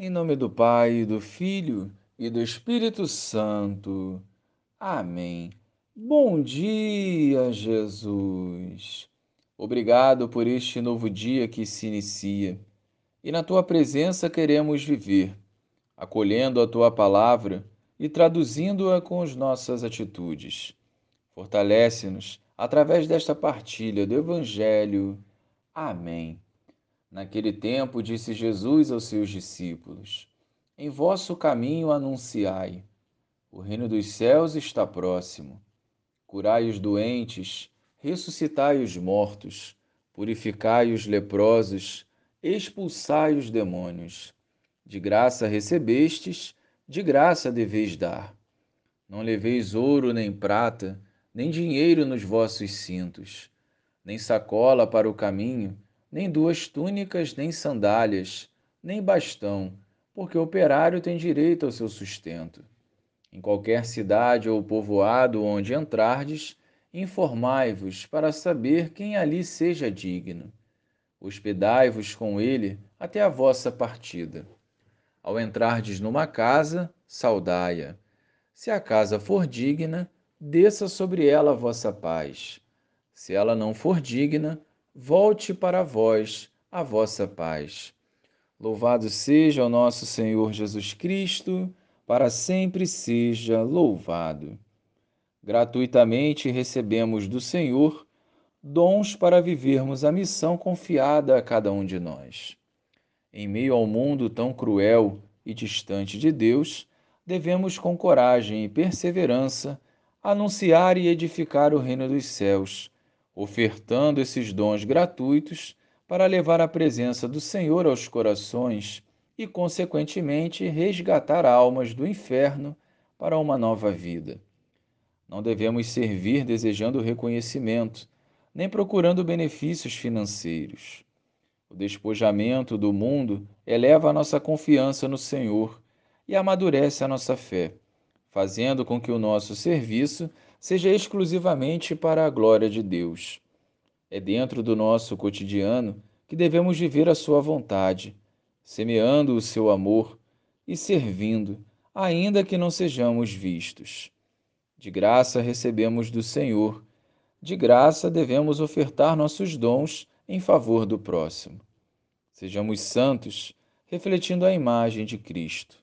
Em nome do Pai, do Filho e do Espírito Santo. Amém. Bom dia, Jesus. Obrigado por este novo dia que se inicia. E na tua presença queremos viver, acolhendo a tua palavra e traduzindo-a com as nossas atitudes. Fortalece-nos através desta partilha do Evangelho. Amém. Naquele tempo, disse Jesus aos seus discípulos: Em vosso caminho anunciai: o reino dos céus está próximo. Curai os doentes, ressuscitai os mortos, purificai os leprosos, expulsai os demônios. De graça recebestes, de graça deveis dar. Não leveis ouro nem prata, nem dinheiro nos vossos cintos, nem sacola para o caminho nem duas túnicas, nem sandálias, nem bastão, porque o operário tem direito ao seu sustento. Em qualquer cidade ou povoado onde entrardes, informai-vos para saber quem ali seja digno. Hospedai-vos com ele até a vossa partida. Ao entrardes numa casa, saudai-a. Se a casa for digna, desça sobre ela a vossa paz. Se ela não for digna, volte para vós a vossa paz. Louvado seja o nosso Senhor Jesus Cristo, para sempre seja louvado. Gratuitamente recebemos do Senhor dons para vivermos a missão confiada a cada um de nós. Em meio ao mundo tão cruel e distante de Deus, devemos com coragem e perseverança anunciar e edificar o reino dos céus ofertando esses dons gratuitos para levar a presença do Senhor aos corações e, consequentemente, resgatar almas do inferno para uma nova vida. Não devemos servir desejando reconhecimento, nem procurando benefícios financeiros. O despojamento do mundo eleva a nossa confiança no Senhor e amadurece a nossa fé, fazendo com que o nosso serviço seja exclusivamente para a glória de Deus. É dentro do nosso cotidiano que devemos viver a Sua vontade, semeando o seu amor e servindo, ainda que não sejamos vistos. De graça recebemos do Senhor, de graça devemos ofertar nossos dons em favor do próximo. Sejamos santos, refletindo a imagem de Cristo.